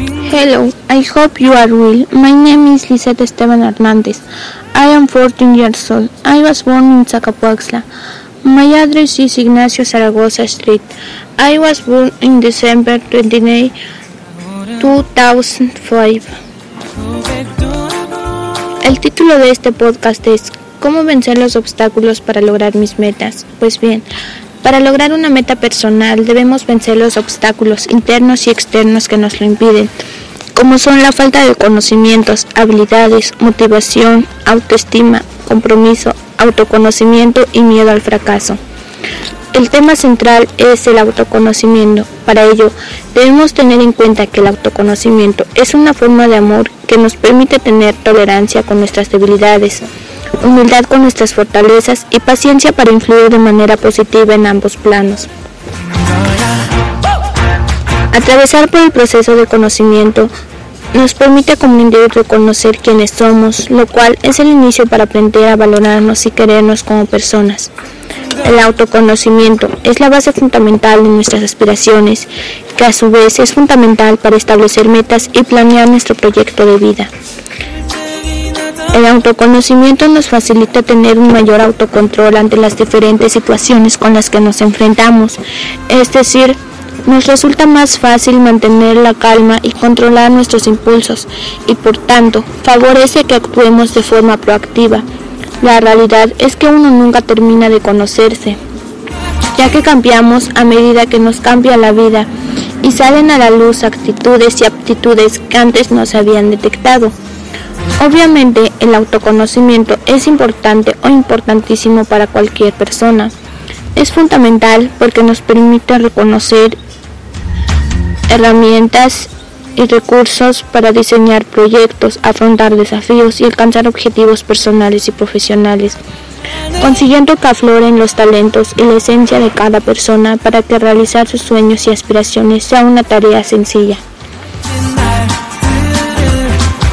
Hello, I hope you are well. My name is Lisette Esteban Hernandez. I am 14 years old. I was born in Zacapuaxla. My address is Ignacio Zaragoza Street. I was born in December 29, 2005. El título de este podcast es ¿Cómo vencer los obstáculos para lograr mis metas? Pues bien, para lograr una meta personal debemos vencer los obstáculos internos y externos que nos lo impiden, como son la falta de conocimientos, habilidades, motivación, autoestima, compromiso, autoconocimiento y miedo al fracaso. El tema central es el autoconocimiento. Para ello, debemos tener en cuenta que el autoconocimiento es una forma de amor que nos permite tener tolerancia con nuestras debilidades, humildad con nuestras fortalezas y paciencia para influir de manera positiva en ambos planos. Atravesar por el proceso de conocimiento nos permite como individuo conocer quiénes somos, lo cual es el inicio para aprender a valorarnos y querernos como personas. El autoconocimiento es la base fundamental de nuestras aspiraciones, que a su vez es fundamental para establecer metas y planear nuestro proyecto de vida. El autoconocimiento nos facilita tener un mayor autocontrol ante las diferentes situaciones con las que nos enfrentamos, es decir, nos resulta más fácil mantener la calma y controlar nuestros impulsos y por tanto favorece que actuemos de forma proactiva. La realidad es que uno nunca termina de conocerse, ya que cambiamos a medida que nos cambia la vida y salen a la luz actitudes y aptitudes que antes no se habían detectado. Obviamente el autoconocimiento es importante o importantísimo para cualquier persona. Es fundamental porque nos permite reconocer herramientas y recursos para diseñar proyectos, afrontar desafíos y alcanzar objetivos personales y profesionales, consiguiendo que afloren los talentos y la esencia de cada persona para que realizar sus sueños y aspiraciones sea una tarea sencilla.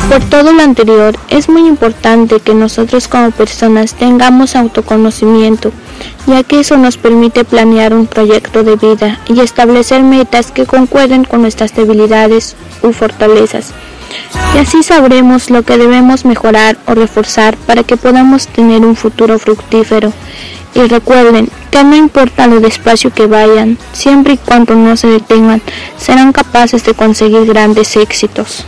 Por todo lo anterior, es muy importante que nosotros como personas tengamos autoconocimiento, ya que eso nos permite planear un proyecto de vida y establecer metas que concuerden con nuestras debilidades u fortalezas. Y así sabremos lo que debemos mejorar o reforzar para que podamos tener un futuro fructífero. Y recuerden que no importa lo despacio que vayan, siempre y cuando no se detengan, serán capaces de conseguir grandes éxitos.